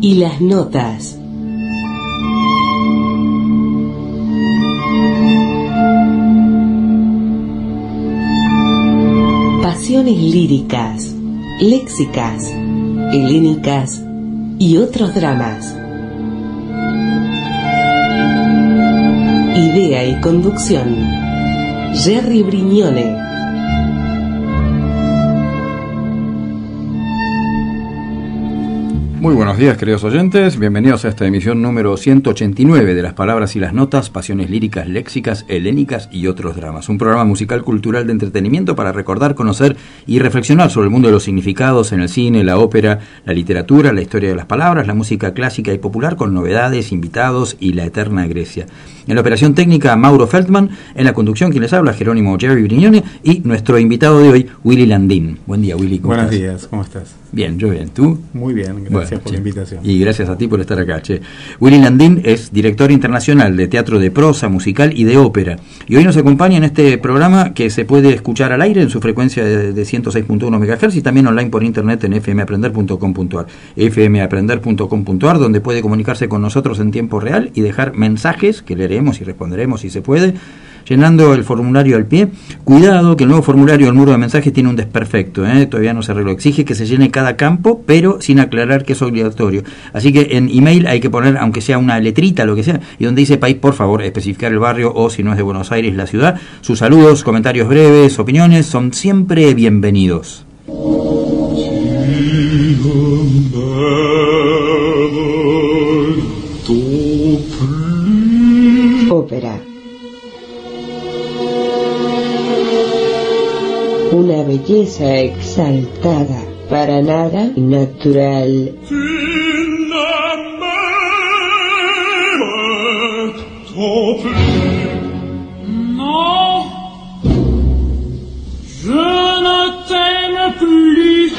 y las notas. Pasiones líricas, léxicas, helénicas y otros dramas. Idea y conducción. Jerry Brignone. Muy buenos días, queridos oyentes. Bienvenidos a esta emisión número 189 de Las Palabras y las Notas, Pasiones Líricas, Léxicas, Helénicas y otros dramas. Un programa musical cultural de entretenimiento para recordar, conocer y reflexionar sobre el mundo de los significados en el cine, la ópera, la literatura, la historia de las palabras, la música clásica y popular con novedades, invitados y la eterna Grecia. En la operación técnica, Mauro Feldman. En la conducción, quien les habla, Jerónimo Jerry Brignone. Y nuestro invitado de hoy, Willy Landín. Buen día, Willy. Buenos días, ¿cómo estás? Bien, yo bien. ¿Tú? Muy bien, gracias por la invitación. Y gracias a ti por estar acá, che. Willy Landín es director internacional de teatro de prosa, musical y de ópera. Y hoy nos acompaña en este programa que se puede escuchar al aire en su frecuencia de, de 106.1 MHz y también online por internet en fmaprender.com.ar. fmaprender.com.ar, donde puede comunicarse con nosotros en tiempo real y dejar mensajes que leeremos y responderemos si se puede llenando el formulario al pie. Cuidado que el nuevo formulario del muro de mensajes tiene un desperfecto, ¿eh? todavía no se arregló. Exige que se llene cada campo, pero sin aclarar que es obligatorio. Así que en email hay que poner, aunque sea una letrita, lo que sea, y donde dice país, por favor, especificar el barrio o si no es de Buenos Aires, la ciudad. Sus saludos, comentarios breves, opiniones son siempre bienvenidos. Una belleza exaltada, para nada natural. Non, je ne t'aime plus.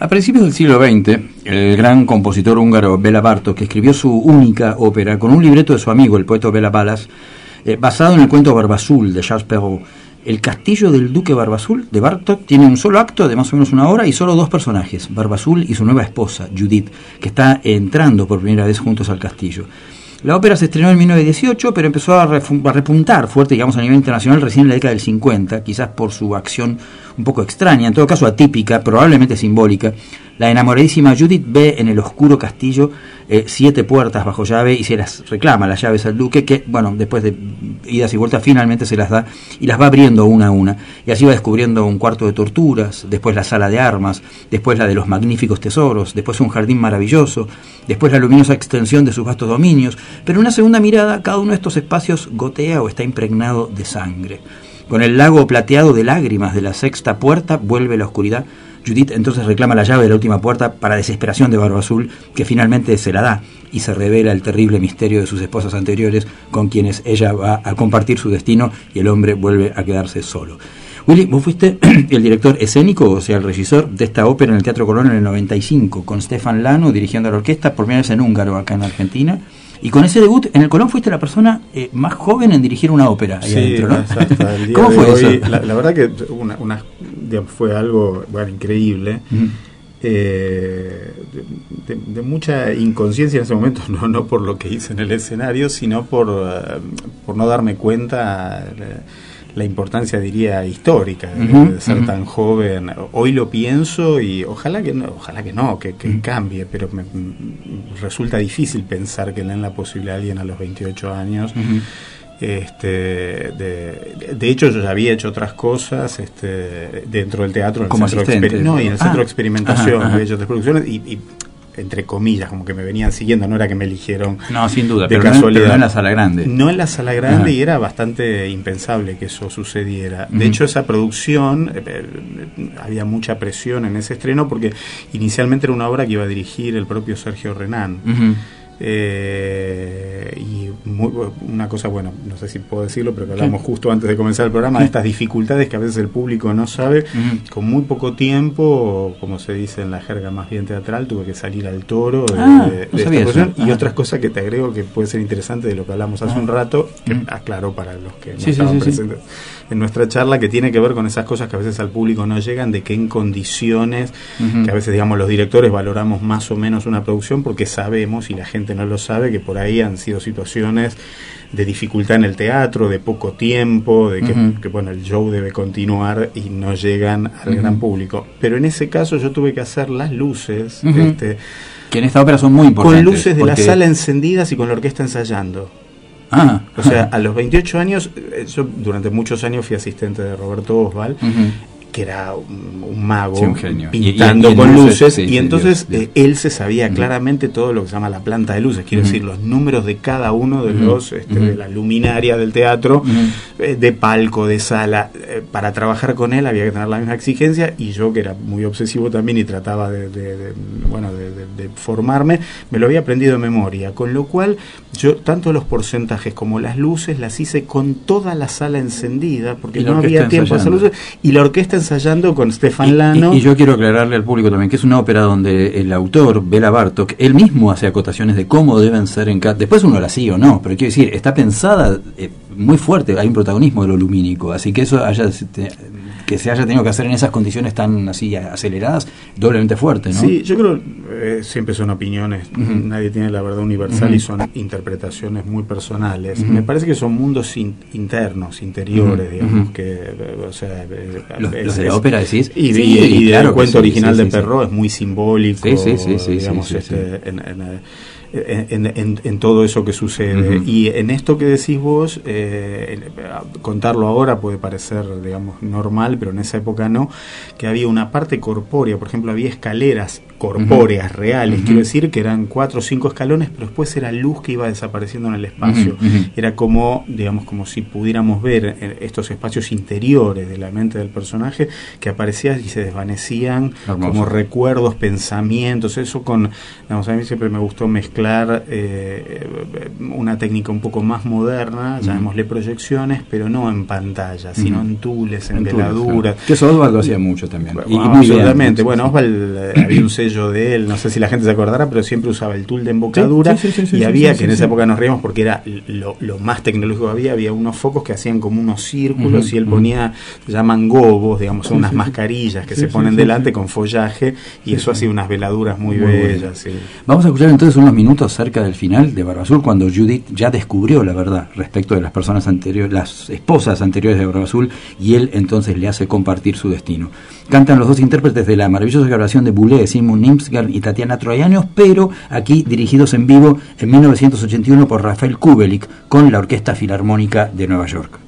A principios del siglo XX, el gran compositor húngaro Bela Bartok, que escribió su única ópera con un libreto de su amigo, el poeta Bela Balas, eh, basado en el cuento Barbazul de Charles Perrault. El castillo del duque Barbazul de Bartok tiene un solo acto de más o menos una hora y solo dos personajes, Barbazul y su nueva esposa, Judith, que está entrando por primera vez juntos al castillo. La ópera se estrenó en 1918, pero empezó a, repuntar fuerte, digamos, a nivel internacional recién en la década del 50, quizás por su acción un poco extraña, en todo caso atípica, probablemente simbólica. La enamoradísima Judith ve en el oscuro castillo eh, siete puertas bajo llave y se las reclama las llaves al duque, que, bueno, después de idas y vueltas, finalmente se las da y las va abriendo una a una. Y así va descubriendo un cuarto de torturas, después la sala de armas, después la de los magníficos tesoros, después un jardín maravilloso, después la luminosa extensión de sus vastos dominios, pero en una segunda mirada cada uno de estos espacios gotea o está impregnado de sangre. Con el lago plateado de lágrimas de la sexta puerta vuelve la oscuridad. Judith entonces reclama la llave de la última puerta para desesperación de Barba Azul, que finalmente se la da y se revela el terrible misterio de sus esposas anteriores con quienes ella va a compartir su destino y el hombre vuelve a quedarse solo. Willy, vos fuiste el director escénico, o sea, el regidor de esta ópera en el Teatro Colón en el 95, con Stefan Lano dirigiendo la orquesta, por primera vez en húngaro acá en Argentina. Y con ese debut, en el Colón fuiste la persona eh, más joven en dirigir una ópera ahí Sí, adentro, ¿no? exacto, ¿Cómo fue hoy, eso? La, la verdad que una, una- digamos, fue algo bueno, increíble. Eh, de, de- mucha inconsciencia en ese momento, no, no por lo que hice en el escenario, sino por, eh, por no darme cuenta la, la importancia, diría, histórica de, ser tan joven. Hoy lo pienso y ojalá que no, ojalá que no, que, que cambie, pero me, mm, resulta difícil pensar que le den la posibilidad a alguien a los 28 años este, de, de hecho, yo ya había hecho otras cosas este, dentro del teatro. En el Como centro de asistente. no, y en el centro Ah, de experimentación. ajá, ajá. Había hecho otras producciones y, y, entre comillas, como que me venían siguiendo. No era que me eligieron No, sin duda, de pero no, casualidad. pero no en la sala grande. No en la sala grande Ajá. y era bastante impensable que eso sucediera. De hecho, esa producción, eh, eh, había mucha presión en ese estreno porque inicialmente era una obra que iba a dirigir el propio Sergio Renán. Eh, y muy- una cosa, bueno, no sé si puedo decirlo, pero que hablamos justo antes de comenzar el programa, de estas dificultades que a veces el público no sabe. Con muy poco tiempo, como se dice en la jerga más bien teatral, tuve que salir al toro de, Ah, de- de esta cuestión. Y Ah. otras cosas que te agrego que puede ser interesante de lo que hablamos hace Ah. un rato, que Ujú. aclaro para los que no Sí, estaban sí, presentes en nuestra charla, que tiene que ver con esas cosas que a veces al público no llegan, de que en condiciones, que a veces digamos los directores valoramos más o menos una producción porque sabemos, y la gente no lo sabe, que por ahí han sido situaciones de dificultad en el teatro, de poco tiempo, de que, bueno, el show debe continuar y no llegan al gran público. Pero en ese caso yo tuve que hacer las luces, este, Que en esta ópera son muy importantes. con luces de la sala encendidas y con la orquesta ensayando. Ah, O sea, a los 28 años, eh, yo durante muchos años fui asistente de Roberto Osval. Que era un, un mago Sí, un genio. Y- y- pintando y con luces, luces, sí, y entonces Dios, Dios. eh, él se sabía claramente todo lo que se llama la planta de luces, quiero decir, los números de cada uno de los este, de la luminaria del teatro, eh, de palco, de sala. Eh, para trabajar con él había que tener la misma exigencia y yo que era muy obsesivo también y trataba de, de- de, bueno de, formarme, me lo había aprendido de memoria, con lo cual yo tanto los porcentajes como las luces las hice con toda la sala encendida porque no había tiempo de hacer luces y la orquesta ensayando con Stefan Y- Lano. Y, y yo quiero aclararle al público también que es una ópera donde el autor, Bela Bartok, él mismo hace acotaciones de cómo deben ser en cada... Después uno la sigue o no, pero quiero decir, está pensada eh, muy fuerte, hay un protagonismo de lo lumínico, así que eso haya, te- que se haya tenido que hacer en esas condiciones tan así aceleradas, doblemente fuerte, ¿no? Sí, yo creo eh, siempre son opiniones, nadie tiene la verdad universal y son interpretaciones muy personales. Me parece que son mundos in- internos, interiores, digamos que, eh, o sea, eh, Los, es- los de la ópera decís. Y, Sí, y- y claro del que cuento sí, original sí, de. Perrault es muy simbólico, digamos, este, En, en, en- en- en todo eso que sucede. Y en esto que decís vos, eh, contarlo ahora puede parecer, digamos, normal, pero en esa época no, que había una parte corpórea, por ejemplo, había escaleras corpóreas, reales, quiero decir que eran cuatro o cinco escalones, pero después era luz que iba desapareciendo en el espacio. Era como, digamos, como si pudiéramos ver eh, estos espacios interiores de la mente del personaje que aparecían y se desvanecían Hermoso. como recuerdos, pensamientos, eso con, digamos, a mí siempre me gustó mezclar eh, una técnica un poco más moderna, llamémosle proyecciones, pero no en pantalla, sino en tules, en, En veladuras. claro. Que eso Oswald lo hacía mucho también. Y- y Bueno, muy bien. absolutamente. Bueno, sí. Oswald eh, había un sello de él, no sé si la gente se acordará, pero siempre usaba el tool de embocadura Sí, sí, sí, sí, y había que en esa época nos reíamos porque era lo, lo más tecnológico que había, había unos focos que hacían como unos círculos y él ponía, llaman gobos, digamos, son unas mascarillas que se ponen delante con follaje y eso hacía unas veladuras muy, Muy bellas. Vamos a escuchar entonces unos minutos cerca del final de Barba Azul cuando Judith ya descubrió la verdad respecto de las personas anteriores, las esposas anteriores de Barba Azul y él entonces le hace compartir su destino. Cantan los dos intérpretes de la maravillosa grabación de Boulez, Simon Nimsgard y Tatiana Troyanos, pero aquí dirigidos en vivo en 1981 por Rafael Kubelik con la Orquesta Filarmónica de Nueva York.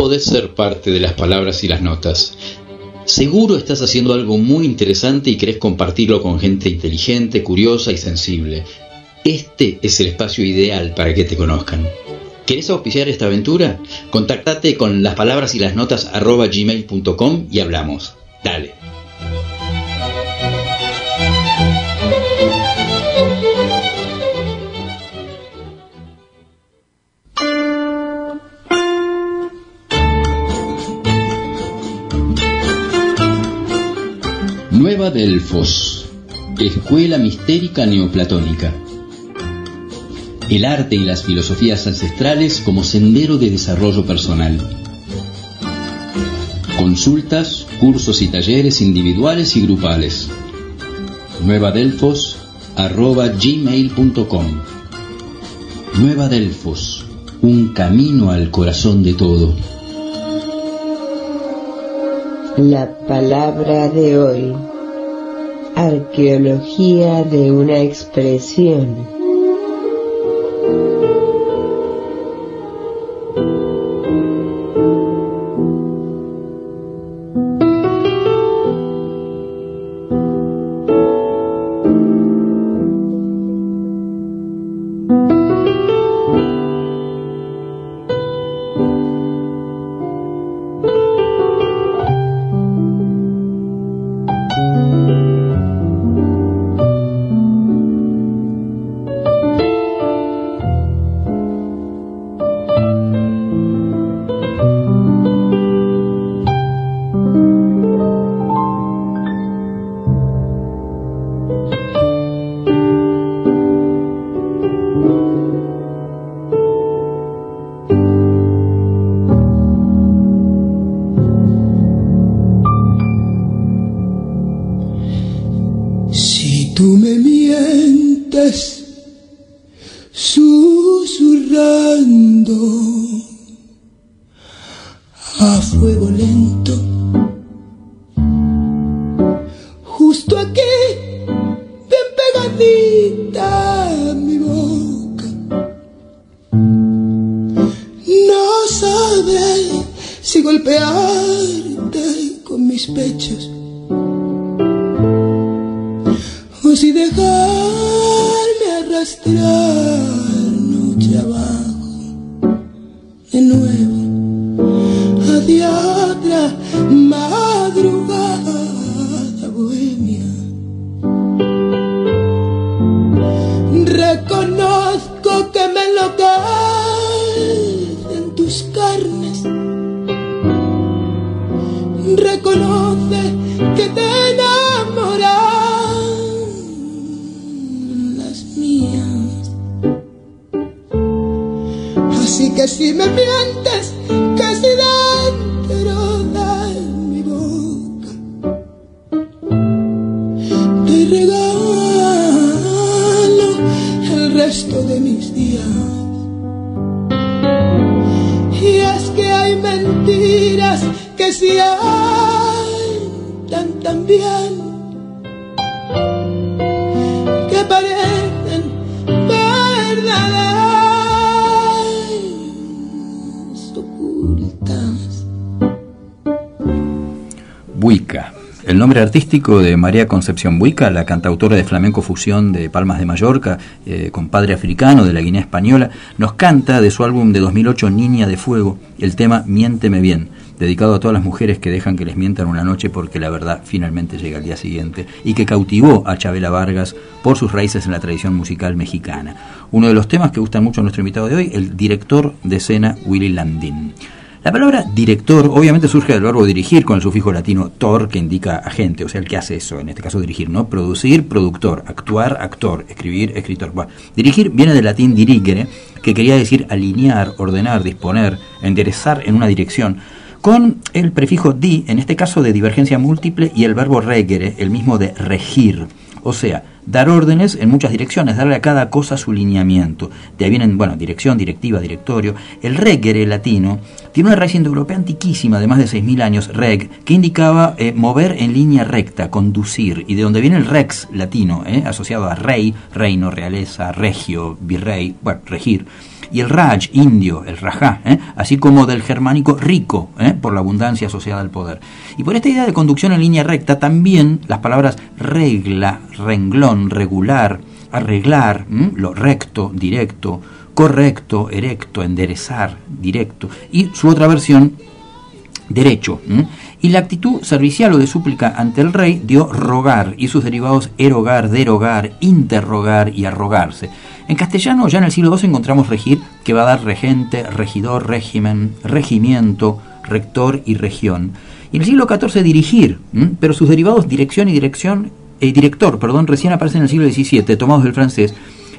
Podés ser parte de las palabras y las notas. Seguro estás haciendo algo muy interesante y querés compartirlo con gente inteligente, curiosa y sensible. Este es el espacio ideal para que te conozcan. ¿Querés auspiciar esta aventura? Contactate con las palabras y las notas gmail.com y hablamos. Dale. Nueva Delfos, Escuela Mistérica Neoplatónica. El arte y las filosofías ancestrales como sendero de desarrollo personal. Consultas, cursos y talleres individuales y grupales. Nueva Delfos arroba gmail.com. Nueva Delfos, un camino al corazón de todo. La palabra de hoy. Arqueología de una expresión. Resto de mis días. Y es que hay mentiras que si tan tan bien El nombre artístico de María Concepción Buica, la cantautora de flamenco fusión de Palmas de Mallorca, eh, con padre africano de la Guinea Española, nos canta de su álbum de 2008 Niña de Fuego el tema Miénteme Bien, dedicado a todas las mujeres que dejan que les mientan una noche porque la verdad finalmente llega al día siguiente, y que cautivó a Chabela Vargas por sus raíces en la tradición musical mexicana. Uno de los temas que gustan mucho a nuestro invitado de hoy, el director de escena Willy Landin. La palabra director obviamente surge del verbo dirigir con el sufijo latino tor que indica agente, o sea, el que hace eso, en este caso dirigir, ¿no? Producir, productor, actuar, actor, escribir, escritor. dirigir viene del latín dirigere, que quería decir alinear, ordenar, disponer, enderezar en una dirección, con el prefijo di, en este caso de divergencia múltiple, y el verbo regere, el mismo de regir. O sea, dar órdenes en muchas direcciones, darle a cada cosa su lineamiento. De ahí vienen, bueno, dirección, directiva, directorio. El regere latino tiene una raíz indoeuropea antiquísima de más de 6.000 años, reg, que indicaba eh, mover en línea recta, conducir, y de donde viene el rex latino, eh, asociado a rey, reino, realeza, regio, virrey, bueno, regir y el Raj, indio, el Rajá, ¿eh? así como del germánico rico, ¿eh? por la abundancia asociada al poder. Y por esta idea de conducción en línea recta, también las palabras regla, renglón, regular, arreglar, lo recto, directo, correcto, erecto, enderezar, directo, y su otra versión, derecho. Y la actitud servicial o de súplica ante el rey dio rogar, y sus derivados erogar, derogar, interrogar y arrogarse. En castellano, ya en el siglo II encontramos regir, que va a dar regente, regidor, régimen, regimiento, rector y región. Y en el siglo XIV dirigir, pero sus derivados dirección y dirección, eh, director, perdón, recién aparecen en el siglo XVII, tomados del francés,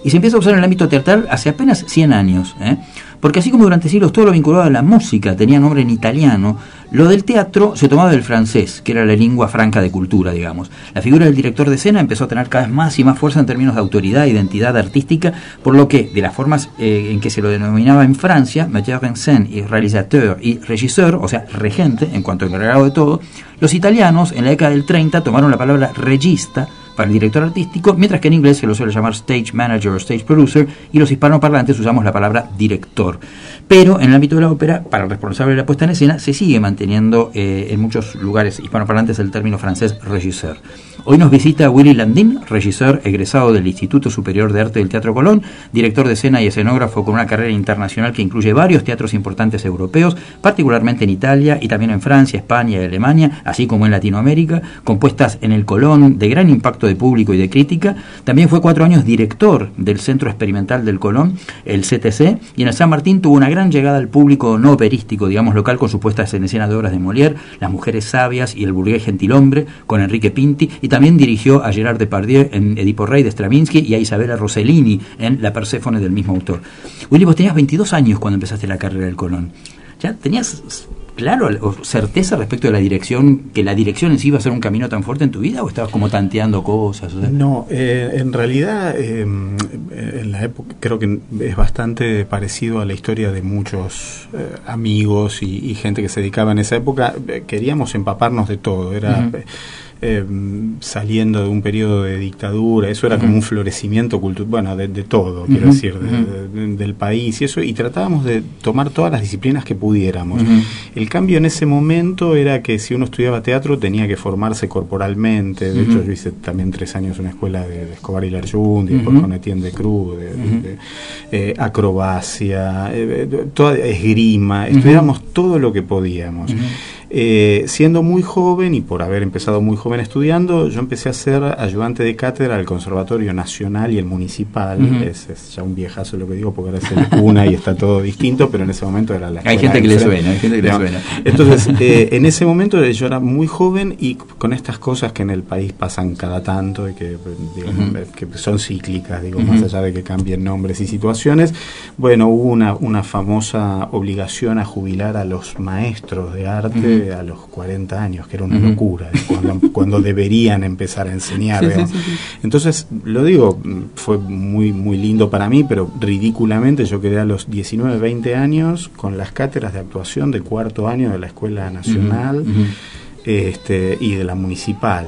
y se empieza a usar en el ámbito teatral hace apenas 100 años. ¿eh? Porque así como durante siglos todo lo vinculado a la música tenía nombre en italiano, lo del teatro se tomaba del francés, que era la lengua franca de cultura, digamos. La figura del director de escena empezó a tener cada vez más y más fuerza en términos de autoridad e identidad artística, por lo que, de las formas eh, en que se lo denominaba en Francia, metteur en scène y réalisateur y régisseur, o sea, regente, en cuanto encargado de todo, los italianos en la década del 30 tomaron la palabra regista para director artístico, mientras que en inglés se lo suele llamar stage manager o stage producer y los hispanoparlantes usamos la palabra director. Pero en el ámbito de la ópera, para el responsable de la puesta en escena, se sigue manteniendo eh, en muchos lugares hispanoparlantes el término francés regisseur. Hoy nos visita Willy Landin, regisseur egresado del Instituto Superior de Arte del Teatro Colón, director de escena y escenógrafo con una carrera internacional que incluye varios teatros importantes europeos, particularmente en Italia y también en Francia, España y Alemania, así como en Latinoamérica, compuestas en el Colón de gran impacto de público y de crítica. También fue cuatro años director del Centro Experimental del Colón, el CTC, y en el San Martín tuvo una gran llegada al público no operístico, digamos local, con sus puestas en escena de obras de Molière, Las Mujeres Sabias y El Burgués Gentilhombre, con Enrique Pinti, y también dirigió a Gerard Depardieu en Edipo Rey de Stravinsky y a Isabella Rossellini en La Perséfone del mismo autor. Willy, vos tenías 22 años cuando empezaste la carrera del Colón. ¿Ya tenías claro o certeza respecto de la dirección, que la dirección en sí iba a ser un camino tan fuerte en tu vida o estabas como tanteando cosas? No, eh, en realidad eh, en la época creo que es bastante parecido a la historia de muchos eh, amigos y, gente que se dedicaba en esa época. Queríamos empaparnos de todo, era... eh, saliendo de un periodo de dictadura, eso era como un florecimiento cultural, bueno, de, de todo, quiero decir, de- del país y eso, y tratábamos de tomar todas las disciplinas que pudiéramos. El cambio en ese momento era que si uno estudiaba teatro tenía que formarse corporalmente, de hecho yo hice también tres años en una escuela de, Escobar y Larjundi, después con Etienne de Cruz, de, eh, acrobacia, eh, toda esgrima, Ujú. estudiamos todo lo que podíamos. Eh, siendo muy joven y por haber empezado muy joven estudiando, yo empecé a ser ayudante de cátedra del Conservatorio Nacional y el Municipal. Es, es ya un viejazo lo que digo porque ahora es el cuna y está todo distinto, pero en ese momento era la Hay gente que le suena, hay gente que le suena. Entonces, eh, en ese momento yo era muy joven y con estas cosas que en el país pasan cada tanto y que, digamos, eh, que son cíclicas, digo, más allá de que cambien nombres y situaciones, bueno, hubo una, una famosa obligación a jubilar a los maestros de arte A los 40 años, que era una locura, cuando, cuando deberían empezar a enseñar. Sí, sí, digamos. sí, sí. Entonces, lo digo, fue muy, muy lindo para mí, pero ridículamente yo quedé a los 19, 20 años con las cátedras de actuación de cuarto año de la Escuela Nacional. Este, y de la municipal.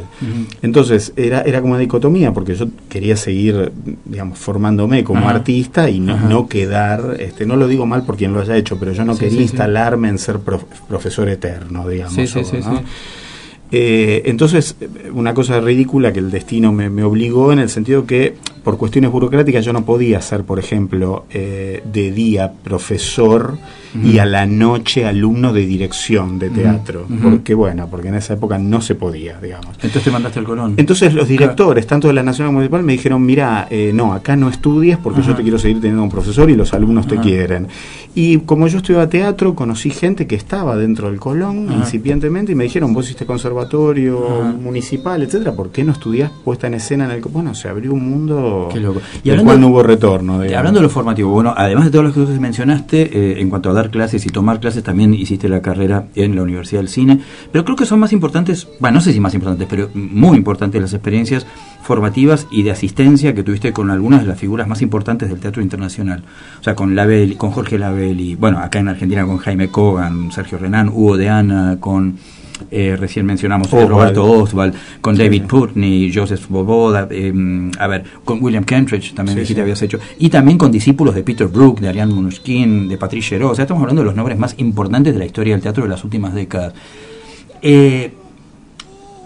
Entonces era, era como una dicotomía porque yo quería seguir, digamos, formándome como Ajá. artista y no, no quedar, este, no lo digo mal por quien lo haya hecho, pero yo no Sí, quería sí, sí. instalarme en ser prof- profesor eterno, digamos. Eh, entonces, una cosa ridícula que el destino me, me obligó en el sentido que por cuestiones burocráticas yo no podía ser, por ejemplo, eh, de día profesor y a la noche alumno de dirección de teatro. Porque, bueno, porque en esa época no se podía, digamos. Entonces te mandaste al Colón. Entonces los directores, tanto de la Nacional como Municipal, me dijeron, mira, eh, no, acá no estudies porque yo te quiero seguir teniendo un profesor y los alumnos te quieren. Y como yo estudiaba teatro, conocí gente que estaba dentro del Colón Ajá. incipientemente y me dijeron, vos hiciste conservatorio Ajá. municipal, etcétera, ¿por qué no estudiás puesta en escena en el... co-?" Bueno, se abrió un mundo Qué loco. Y del hablando- cual no hubo retorno. Digamos. Hablando de lo formativo, bueno, además de todas las cosas que mencionaste, eh, en cuanto a dar clases y tomar clases, también hiciste la carrera en la Universidad del Cine, pero creo que son más importantes, bueno, no sé si más importantes, pero muy importantes las experiencias formativas y de asistencia que tuviste con algunas de las figuras más importantes del teatro internacional. O sea, con Labelli, con Jorge Labelli, bueno, acá en Argentina con Jaime Cogan, Sergio Renán, Hugo de Ana, con eh, recién mencionamos. Roberto Oswald, con Sí, David sí. Putney, Joseph Boboda, eh, a ver, con William Kentridge también Sí, dijiste habías hecho, y también con discípulos de Peter Brook, de Ariane Munuskin, de Patrice Chéreau, o sea, estamos hablando de los nombres más importantes de la historia del teatro de las últimas décadas. Eh,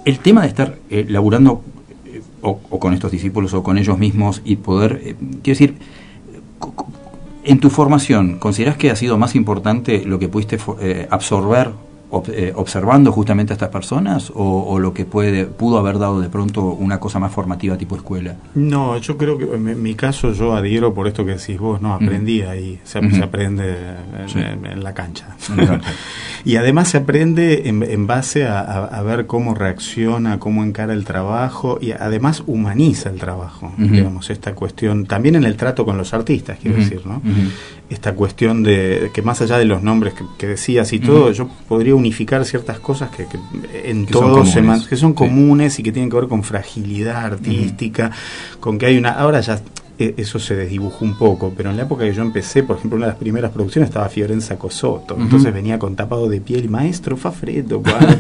el tema de estar eh, laburando o, o con estos discípulos o con ellos mismos y poder, eh, quiero decir, en tu formación, ¿consideras que ha sido más importante lo que pudiste eh, absorber ob- eh, observando justamente a estas personas o, o lo que puede pudo haber dado de pronto una cosa más formativa tipo escuela? No, yo creo que en mi caso yo adhiero por esto que decís vos, no, aprendí ahí, se, aprende en, Sí. en- en la cancha. Y además se aprende en, en base a, a- a ver cómo reacciona, cómo encara el trabajo y además humaniza el trabajo, digamos, esta cuestión, también en el trato con los artistas, quiero decir, ¿no? Esta cuestión de que más allá de los nombres que, que decías y todo, yo podría unificar ciertas cosas que, que en Que son todos se comunes. que son Sí. comunes y que tienen que ver con fragilidad artística, con que hay una... Ahora ya eh, eso se desdibujó un poco, pero en la época que yo empecé, por ejemplo, una de las primeras producciones estaba Fiorenza Cosotto, entonces venía con tapado de piel maestro Fafredo, cual".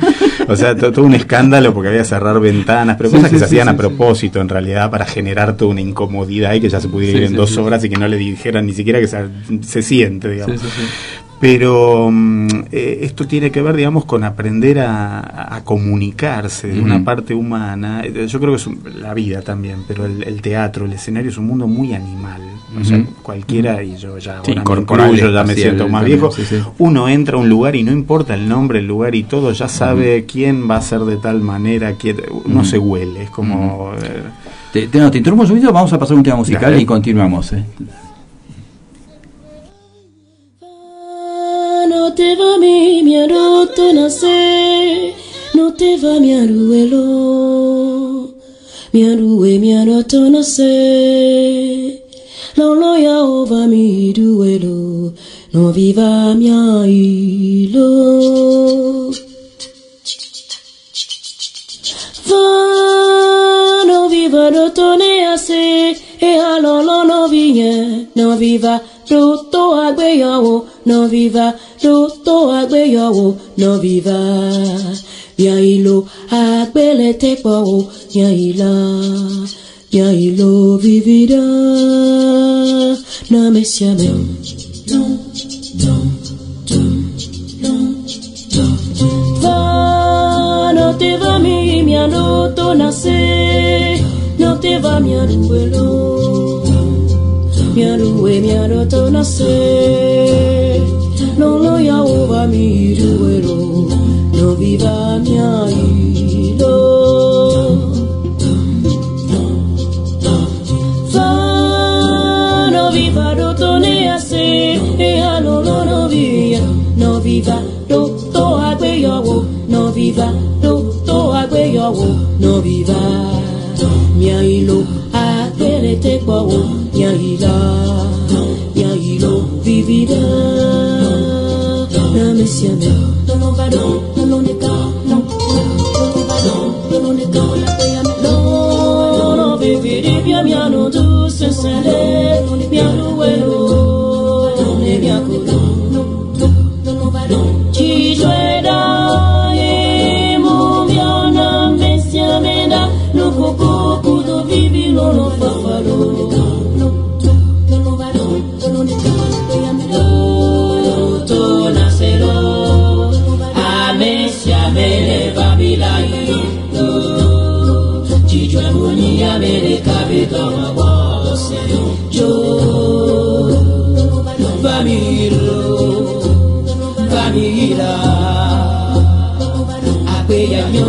o sea, to- todo, un escándalo porque había que cerrar ventanas, pero Sí, cosas sí, que se hacían a propósito en realidad para generar toda una incomodidad y que ya se pudiera ir en dos horas y que no le dijeran ni siquiera que se, se siente, digamos. Pero mm, eh, esto tiene que ver, digamos, con aprender a, a comunicarse de una parte humana. Yo creo que es un- la vida también, pero el, el teatro, el escenario es un mundo muy animal. O sea, cualquiera, y yo ya Sí, ahora me incluyo, ya me siento más también, viejo, sí, sí. uno entra a un lugar y no importa el nombre, el lugar y todo, ya sabe quién va a ser de tal manera, quién, uno se huele, es como... eh, Te, te, no, te interrumpo un segundito, vamos a pasar un tema musical Dale. y continuamos. ¿eh? Te va mi miaroto nace, no te va mi aruelo, mi arue mi aroto nace, no lo ya ova mi duelo, no viva mi hilo. Va, no viva rotone ase, e alolo no viñe, no viva roto agbeyawo, no viva roto agbeyawo, no viva. Nyailo agbele tepa o Nyaila Nyailo vivida Na mesia me Dum dum dum dum dum Va no te va mi mi anoto nace No te va mi anuelo Mi arue mi anoto nace No lo ya uva mi duelo no viva mi ailo. Fa no viva do tone ase, e alo lo no via, no viva do to agbe yowo, no viva do to agbe yowo, no viva mi ailo, agbere te kwawo, mi aila, mi ailo vivida, na mesiame, no no va do, no. No ne ka, no, no no va do, no no ne ka, la te ame, no, no vividi via mi ano tu se sele, mi ano nyo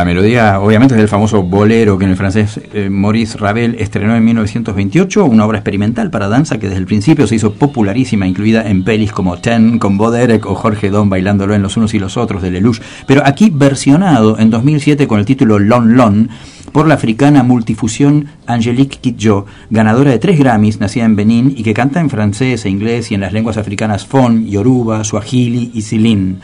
La melodía, obviamente, es del famoso bolero que en el francés eh, Maurice Ravel estrenó en 1928, una obra experimental para danza que desde el principio se hizo popularísima, incluida en pelis como Ten, con Bo Derek o Jorge Don bailándolo en Los Unos y los Otros de Lelouch, pero aquí versionado en 2007 con el título Lon Lon por la africana multifusión Angelique Kidjo, ganadora de tres Grammys, nacida en Benín y que canta en francés e inglés y en las lenguas africanas Fon, Yoruba, Swahili y Silin.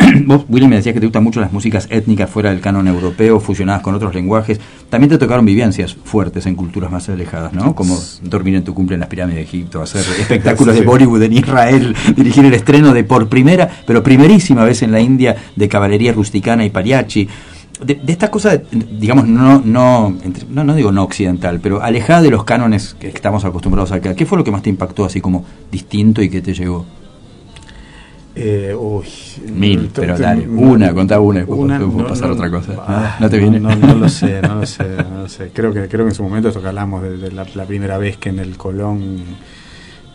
Vos, Willy, me decías que te gustan mucho las músicas étnicas fuera del canon europeo, fusionadas con otros lenguajes. También te tocaron vivencias fuertes en culturas más alejadas, ¿no? Como dormir en tu cumple en las pirámides de Egipto, hacer espectáculos de. Bollywood en Israel, dirigir el estreno de por primera, pero primerísima vez en la India de caballería rusticana y pariachi. De, de esta cosa, digamos, no, no, no, no digo no occidental, pero alejada de los cánones que estamos acostumbrados acá, ¿qué fue lo que más te impactó así como distinto y que te llegó? Eh, uy, Mil, te- pero te- dale, no- una, contá una después podemos pasar a otra cosa. ah, ¿No te viene? No, no lo sé, no lo sé, no lo sé. Creo que, creo que en su momento esto que hablamos de, de la, la primera vez que en el Colón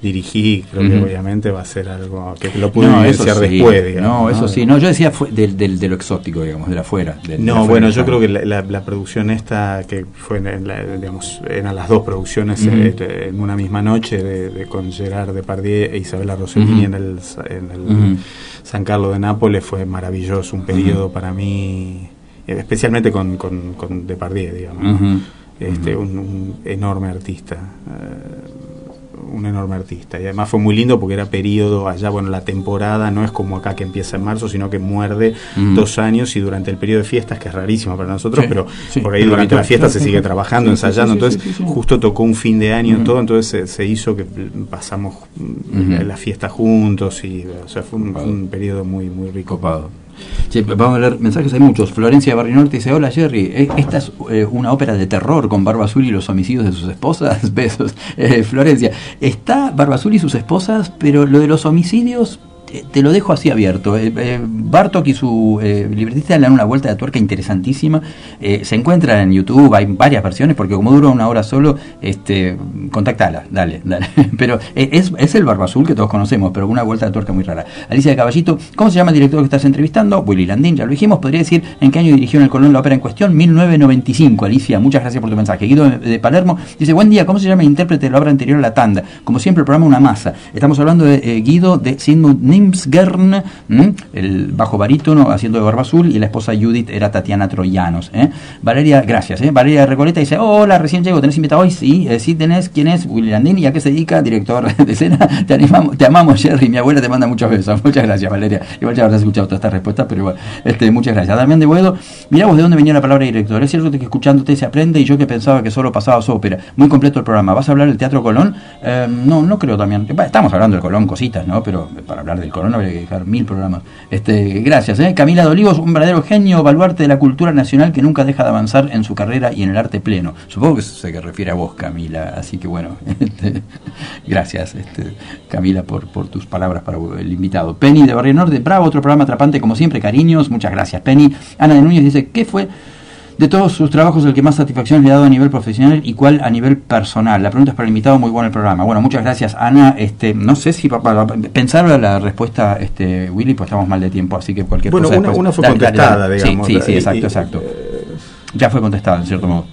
dirigí, creo que obviamente va a ser algo que lo pude No, eso vivenciar sí, después, digamos. no, eso sí. No, yo decía fue del, del- de lo exótico, digamos, de la afuera. de No, afuera bueno, yo creo que la, la- la producción esta, que fue, en la- digamos, eran las dos producciones eh, en una misma noche, de, de con Gerard Depardieu e Isabela Rossellini en el, en el. San Carlos de Nápoles, fue maravilloso, un periodo para mí, eh, especialmente con, con, con Depardieu, digamos, este, un enorme artista. eh, un enorme artista. Y además fue muy lindo porque era periodo allá bueno la temporada no es como acá que empieza en marzo sino que muerde Ujú. dos años y durante el periodo de fiestas que es rarísimo para nosotros Sí, pero sí, porque ahí durante la fiesta se sigue trabajando Sí, ensayando. entonces justo tocó un fin de año Ujú. todo entonces se, se hizo que pasamos mm, la fiesta juntos y o sea fue un periodo muy muy rico. Copado. Che, vamos a leer mensajes, hay muchos. Florencia de Barrio Norte dice, hola Jerry, eh, esta es eh, una ópera de terror con Barba Azul y los homicidios de sus esposas. Besos. Eh, Florencia, está Barba Azul y sus esposas, pero lo de los homicidios te lo dejo así abierto. Eh, eh, Bartok y su eh, libretista le dan una vuelta de tuerca interesantísima. Eh, se encuentra en YouTube, hay varias versiones, porque como dura una hora solo, este, contactala, dale, dale. Pero eh, es, es el Barba Azul que todos conocemos, pero una vuelta de tuerca muy rara. Alicia de Caballito, ¿cómo se llama el director que estás entrevistando? Willy Landín, ya lo dijimos. ¿Podría decir en qué año dirigió en el Colón la ópera en cuestión? 1995, Alicia. Muchas gracias por tu mensaje. Guido de, Palermo dice, buen día, ¿cómo se llama el intérprete de la obra anterior a la tanda? Como siempre, el programa Una Masa. Estamos hablando de eh, Guido de Sigmund Nimsgern, ¿m? el bajo barítono haciendo de Barba Azul, y la esposa Judith era Tatiana Troyanos. ¿eh? Valeria, gracias. ¿eh? Valeria Recoleta dice, hola, recién llego, ¿tenés invitado hoy? Sí, eh, sí tenés. ¿Quién es? Willy Landín, ¿y a qué se dedica? Director de escena. Te, animamos, te amamos, Jerry. Mi abuela te manda muchos besos. Muchas gracias, Valeria. Igual ya habrás escuchado todas estas respuestas, pero igual. Este, muchas gracias. Damián de Buedo, mirá vos de dónde venía la palabra director. Es cierto que escuchándote se aprende y yo que pensaba que solo pasabas ópera. Muy completo el programa. ¿Vas a hablar del Teatro Colón? Eh, no, no creo también. Estamos hablando del Colón, cositas, ¿no? Pero para hablar del Colón habría que dejar mil programas. Este, gracias, ¿eh? Camila de Olivos, un verdadero genio, baluarte de la cultura nacional que nunca deja de avanzar en su carrera y en el arte pleno. Supongo que se que refiere a vos, Camila. Así que bueno, este, gracias, este, Camila, por, por tus palabras para el invitado. Penny de Barrio Norte, bravo, otro programa atrapante como siempre, cariños, muchas gracias, Penny. Ana de Núñez dice, ¿qué fue? De todos sus trabajos, el que más satisfacción le ha dado a nivel profesional y cuál a nivel personal. La pregunta es para el invitado, muy bueno el programa. Bueno, muchas gracias, Ana. Este, no sé si para, pensar la respuesta, este, Willy, pues estamos mal de tiempo, así que cualquier Bueno, cosa. una, después- una fue dale, contestada, dale. digamos. Sí, sí, sí, Y- exacto, y- exacto. eh, Ya fue contestada, en cierto modo.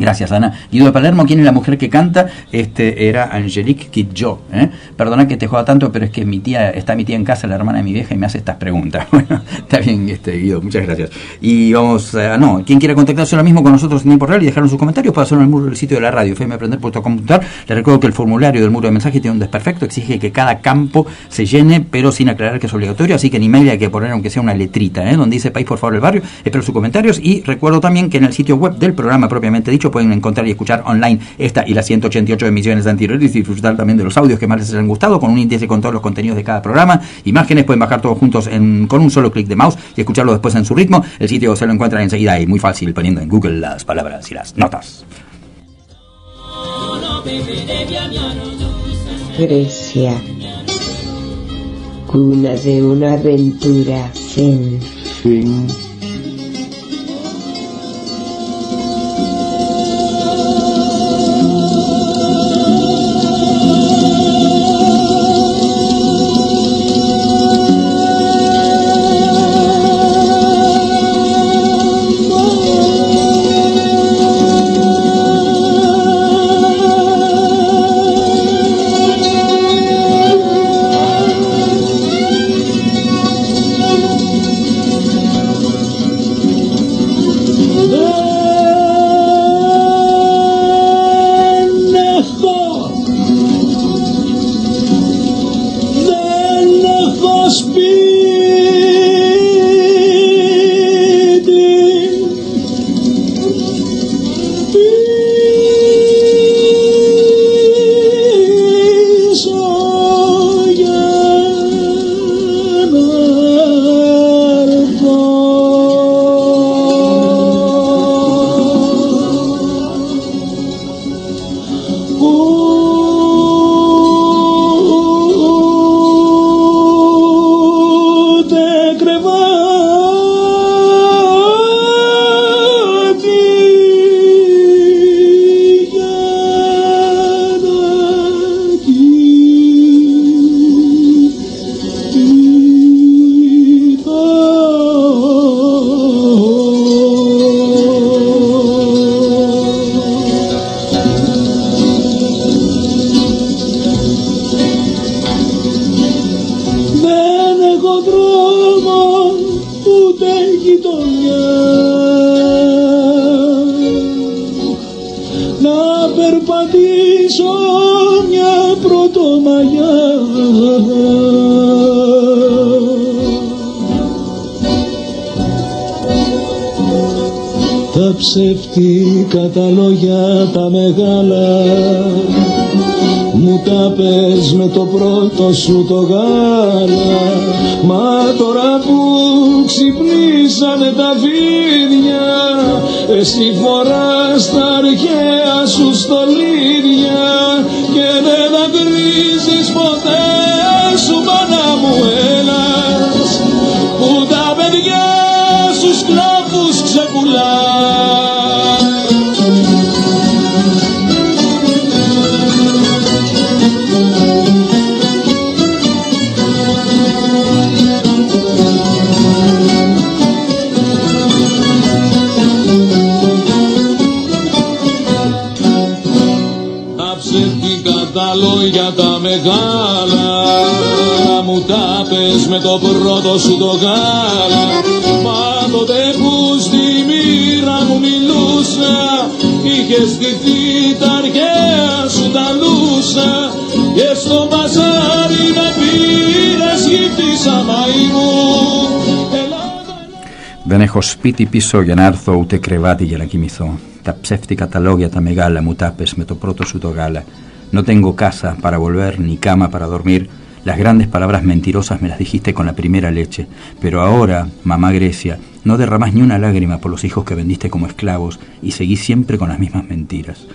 Gracias, Ana. Guido de Palermo, ¿quién es la mujer que canta? Este era Angelique Kidjo. ¿eh? Perdona que te joda tanto, pero es que mi tía, está mi tía en casa, la hermana de mi vieja, y me hace estas preguntas. Bueno, está bien, este, Guido, muchas gracias. Y vamos, a no, quien quiera contactarse ahora mismo con nosotros en tiempo real y dejarnos sus comentarios, puede hacerlo en el muro del sitio de la radio, fmaprender.com.ar. Le recuerdo que el formulario del muro de mensajes tiene un desperfecto, exige que cada campo se llene, pero sin aclarar que es obligatorio, así que en email hay que poner aunque sea una letrita, ¿eh? donde dice país por favor el barrio. Espero sus comentarios y recuerdo también que en el sitio web del programa propiamente dicho pueden encontrar y escuchar online esta y las 188 emisiones anteriores y disfrutar también de los audios que más les hayan gustado con un índice con todos los contenidos de cada programa. Imágenes pueden bajar todos juntos en- con un solo clic de mouse y escucharlo después en su ritmo. El sitio se lo encuentran enseguida y muy fácil poniendo en Google las palabras y las notas. Grecia, cuna de una aventura zen. Fin. Ψεύτικα τα λόγια τα μεγάλα. Μου τα πες με το πρώτο σου το γάλα. Μα τώρα που ξυπνήσανε τα φίδια Εσύ φοράς τα αρχαία σου στολίδια Και δεν θα κρίζεις ποτέ μεγάλα μου τα πες με το πρώτο σου το γάλα Μα τότε που στη μοίρα μου μιλούσα Είχες στηθεί τα αρχαία σου τα λούσα Και στο μπαζάρι με πήρες γύφτησα μαϊμού Δεν έχω σπίτι πίσω για να έρθω ούτε κρεβάτι για να κοιμηθώ. Τα ψεύτικα τα λόγια τα μεγάλα μου τα πες με το πρώτο σου το γάλα. No tengo casa para volver ni cama para dormir. Las grandes palabras mentirosas me las dijiste con la primera leche. Pero ahora, mamá Grecia, no derramás ni una lágrima por los hijos que vendiste como esclavos y seguís siempre con las mismas mentiras.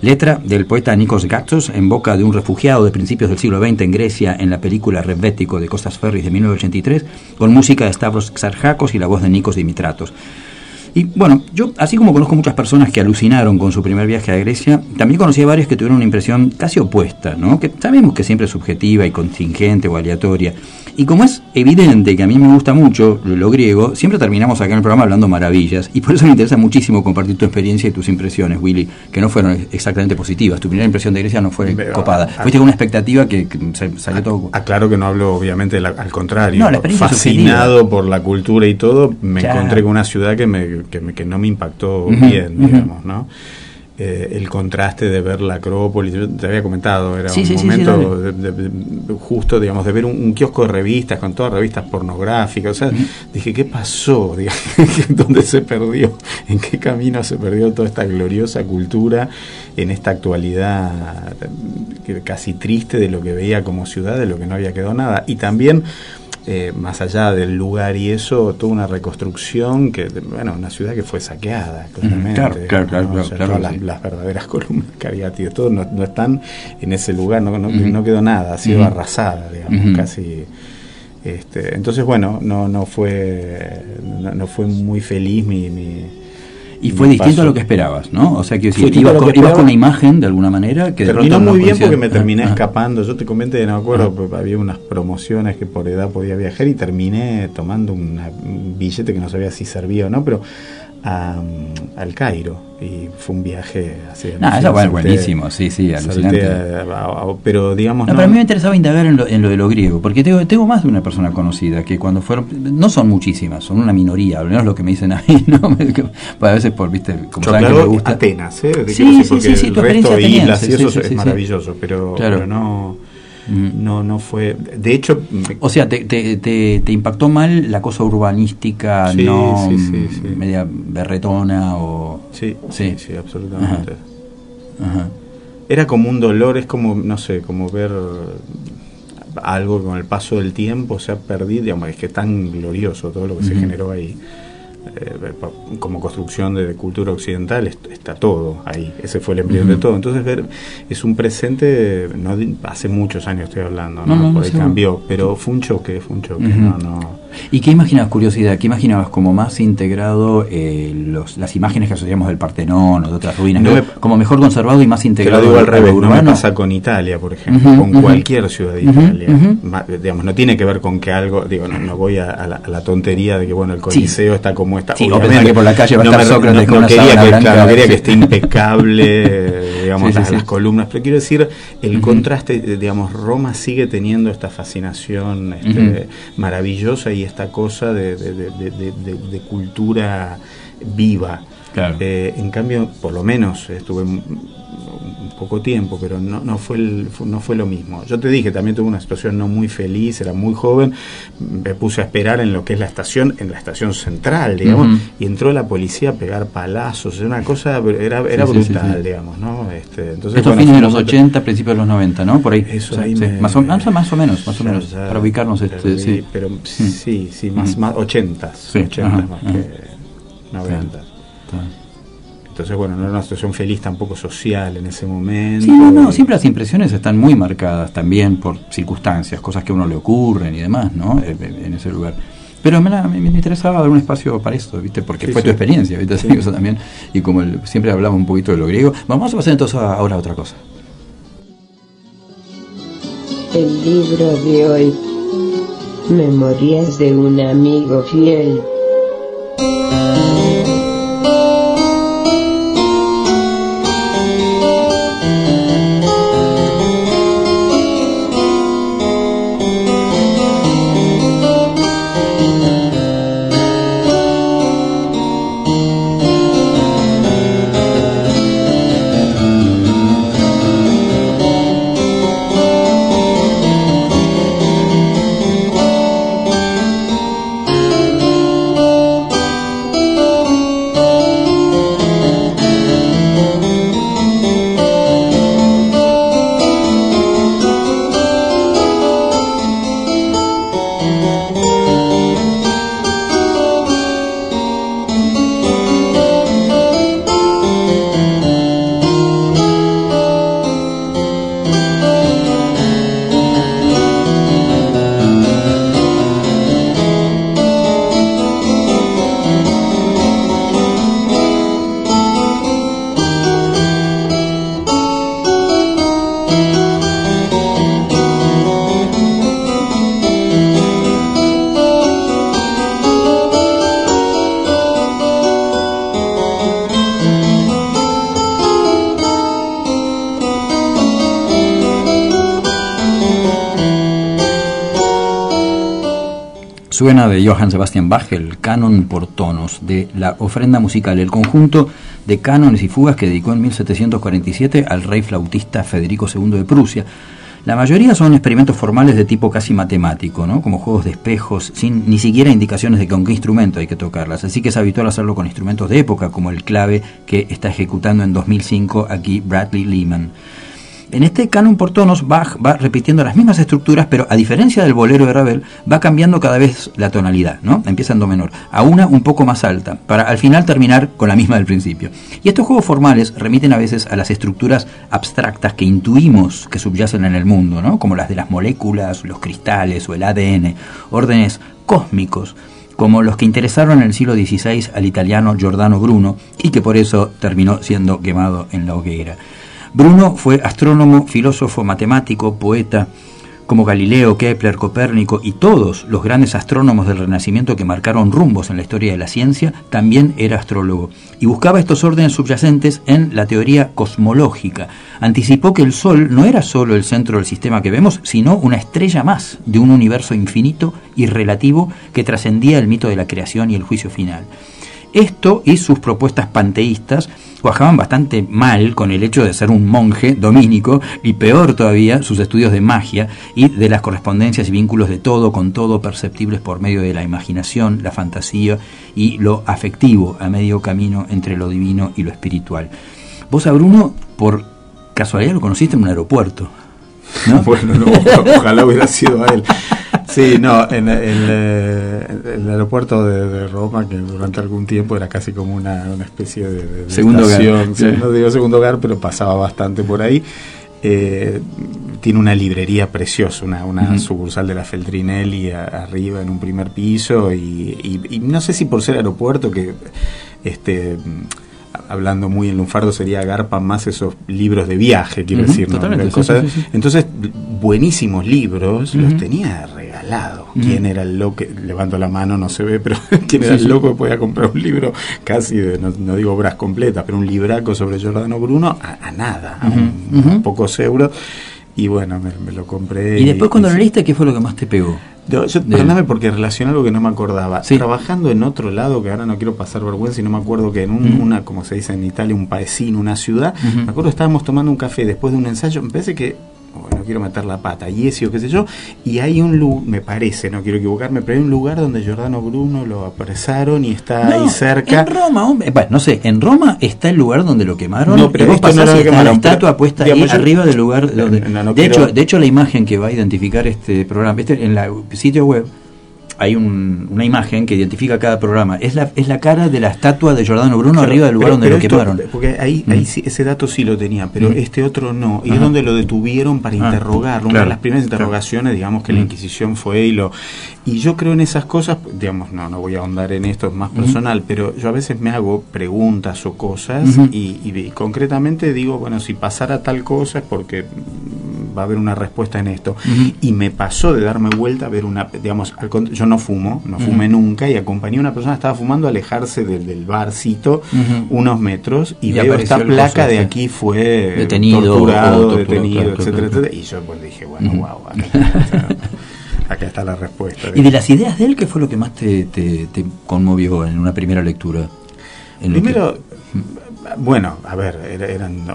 Letra del poeta Nikos Gatsos en boca de un refugiado de principios del siglo XX en Grecia en la película Rebético de Costas Ferris de 1983, con música de Stavros Xarjakos y la voz de Nikos Dimitratos. Y bueno, yo, así como conozco muchas personas que alucinaron con su primer viaje a Grecia, también conocí a varios que tuvieron una impresión casi opuesta, ¿no? Que sabemos que siempre es subjetiva y contingente o aleatoria. Y como es evidente que a mí me gusta mucho lo griego, siempre terminamos acá en el programa hablando maravillas. Y por eso me interesa muchísimo compartir tu experiencia y tus impresiones, Willy, que no fueron exactamente positivas. Tu primera impresión de Grecia no fue copada. Fuiste con una expectativa que, salió todo. Aclaro que no hablo, obviamente, al contrario. Fascinado por la cultura y todo, me encontré con una ciudad que me que, que no me impactó bien, digamos, ¿no? Eh, el contraste de ver la Acrópolis, yo te había comentado, era un momento de, justo, digamos, de ver un, kiosco de revistas con todas revistas pornográficas, o sea, dije, ¿qué pasó? ¿Dónde se perdió? ¿En qué camino se perdió toda esta gloriosa cultura en esta actualidad casi triste de lo que veía como ciudad, de lo que no había quedado nada? Y también eh, más allá del lugar y eso, toda una reconstrucción que, bueno, una ciudad que fue saqueada, claramente. Claro, claro, claro, las, verdaderas columnas Cariati, todo no, no, están en ese lugar, no, no, quedó nada, ha sido arrasada, digamos, casi. Este, entonces, bueno, no, no, fue, no, fue muy feliz mi y fue distinto a lo que esperabas, ¿no? O sea, que ibas, con, ibas con una imagen de alguna manera que Terminó muy bien porque me terminé escapando. Yo te comenté, no me acuerdo, pues, había unas promociones que por edad podía viajar y terminé tomando un billete que no sabía si servía o no, pero al Cairo y fue un viaje así. Ah, eso fue buenísimo, sí, sí, alucinante. pero digamos. No, Pero a mí me interesaba indagar en lo, en lo de lo griego, porque tengo, tengo más de una persona conocida que cuando fueron. No son muchísimas, son una minoría, al menos lo que me dicen a mí, ¿no? a veces por, viste, como saben que me gusta. Atenas, ¿eh? Sí, sí, sí, sí, tu experiencia islas y eso es maravilloso, pero, claro. pero no. No, no fue. De hecho. O sea, te, te, te, impactó mal la cosa urbanística, no media berretona o. Sí, sí, sí, absolutamente. Era como un dolor, es como, no sé, como ver algo con el paso del tiempo se ha perdido, digamos, es que es tan glorioso todo lo que se generó ahí. Eh, como construcción de, cultura occidental está todo ahí, ese fue el embrión de todo. Entonces ver es un presente, no hace muchos años estoy hablando, ¿no? por ahí cambió, pero fue un choque, fue un choque, no, no. ¿Y qué imaginabas, curiosidad, qué imaginabas como más integrado eh, los, las imágenes que asociamos del Partenón o de otras ruinas, como mejor conservado y más integrado? Te digo al revés, no me pasa con Italia, por ejemplo, con cualquier ciudad de Italia. digamos, no tiene que ver con que algo, digo, no, voy a, la, tontería de que, bueno, el Coliseo está como está. Sí, Obviamente, que por la calle va a estar Sócrates con quería que, claro, quería que esté impecable, digamos, las, columnas, pero quiero decir, el contraste, digamos, Roma sigue teniendo esta fascinación este, maravillosa y esta cosa de, de, cultura viva. Eh, en cambio, por lo menos estuve poco tiempo, pero no, no, fue no fue lo mismo. Yo te dije, también tuve una situación no muy feliz, era muy joven, me puse a esperar en lo que es la estación, en la estación central, digamos, y entró la policía a pegar palazos, era una cosa, era, era brutal, digamos, ¿no? Este, entonces, Esto fines de los 80, principios de los 90, ¿no? Por ahí. Eso ahí más, o, más, o, menos, más o menos, para ubicarnos. Este, sí. Pero mm. sí, sí, más, más 80, 80 más que 90. Entonces, bueno, no era una situación feliz tampoco social en ese momento. Sí, no, no, siempre las impresiones están muy marcadas también por circunstancias, cosas que a uno le ocurren y demás, ¿no? Eh, eh, en ese lugar. Pero me, me, interesaba dar un espacio para esto, ¿viste? Porque fue tu experiencia, ¿viste? Eso también. Y como siempre hablaba un poquito de lo griego, vamos a pasar entonces ahora a otra cosa. El libro de hoy, Memorias de un amigo fiel. Suena de Johann Sebastian Bach el canon por tonos de la ofrenda musical, el conjunto de cánones y fugas que dedicó en 1747 al rey flautista Federico II de Prusia. La mayoría son experimentos formales de tipo casi matemático, ¿no? como juegos de espejos, sin ni siquiera indicaciones de con qué instrumento hay que tocarlas. Así que es habitual hacerlo con instrumentos de época, como el clave que está ejecutando en 2005 aquí Bradley Lehman. En este canon por tonos, Bach va repitiendo las mismas estructuras, pero a diferencia del bolero de Ravel, va cambiando cada vez la tonalidad, ¿no? Empieza en do menor, a una un poco más alta, para al final terminar con la misma del principio. Y estos juegos formales remiten a veces a las estructuras abstractas que intuimos que subyacen en el mundo, ¿no? Como las de las moléculas, los cristales o el ADN, órdenes cósmicos como los que interesaron en el siglo XVI al italiano Giordano Bruno y que por eso terminó siendo quemado en la hoguera. Bruno fue astrónomo, filósofo, matemático, poeta, como Galileo, Kepler, Copérnico y todos los grandes astrónomos del Renacimiento que marcaron rumbos en la historia de la ciencia, también era astrólogo y buscaba estos órdenes subyacentes en la teoría cosmológica. Anticipó que el Sol no era solo el centro del sistema que vemos, sino una estrella más de un universo infinito y relativo que trascendía el mito de la creación y el juicio final. Esto y sus propuestas panteístas cuajaban bastante mal con el hecho de ser un monje dominico y peor todavía sus estudios de magia y de las correspondencias y vínculos de todo con todo perceptibles por medio de la imaginación, la fantasía y lo afectivo a medio camino entre lo divino y lo espiritual. Vos a Bruno, por casualidad lo conociste en un aeropuerto. ¿no? bueno, no, ojalá hubiera sido a él. Sí, no, en, eh, el aeropuerto de, Roma, que durante algún tiempo era casi como una, especie de, segundo hogar. no digo segundo hogar, pero pasaba bastante por ahí. Eh, tiene una librería preciosa, una, una sucursal de la Feltrinelli arriba en un primer piso y, y, no sé si por ser aeropuerto que este hablando muy en lunfardo, sería Garpa más esos libros de viaje, quiero decir. Entonces, buenísimos libros los tenía regalados. ¿Quién era el loco? Levanto la mano, no se ve, pero ¿quién era el loco que podía comprar un libro casi, de, no, digo obras completas, pero un libraco sobre Giordano Bruno a, nada, a, pocos euros? Y bueno, me, lo compré. ¿Y después cuando lo leíste, qué fue lo que más te pegó? Yo, perdóname porque relacioné algo que no me acordaba. Trabajando en otro lado, que ahora no quiero pasar vergüenza y no me acuerdo que en una, como se dice en Italia, un paesino, una ciudad, me acuerdo estábamos tomando un café después de un ensayo, me parece que no quiero meter la pata, y ese o qué sé yo, y hay un lugar, me parece, no quiero equivocarme, pero hay un lugar donde Giordano Bruno lo apresaron y está ahí cerca. En Roma, hombre, bueno, no sé, en Roma está el lugar donde lo quemaron, no, pero vos pasás no la estatua puesta ahí arriba del lugar donde... de, hecho, de hecho, la imagen que va a identificar este programa, este, en la sitio web, hay una imagen que identifica cada programa. Es la, es la cara de la estatua de Giordano Bruno arriba del lugar donde lo quemaron. Porque ahí, ahí mm. ese dato sí lo tenía, pero mm. este otro no. Y es donde lo detuvieron para ah, interrogarlo. Una de las primeras interrogaciones, digamos, que la mm. Inquisición fue y lo... Y yo creo en esas cosas, digamos, no, no voy a ahondar en esto, es más personal, pero yo a veces me hago preguntas o cosas y, y concretamente digo, bueno, si pasara tal cosa es porque va a haber una respuesta en esto. Y me pasó de darme vuelta a ver una, digamos, yo no fumo, no fumé nunca, y acompañé a una persona que estaba fumando a alejarse del, del barcito unos metros y, veo esta placa de aquí fue detenido, torturado, detenido, etcétera, etcétera. Y yo pues dije, bueno, wow, acá, está la respuesta. ¿Y de las ideas de él qué fue lo que más te, te, conmovió en una primera lectura? Primero, bueno, a ver, eran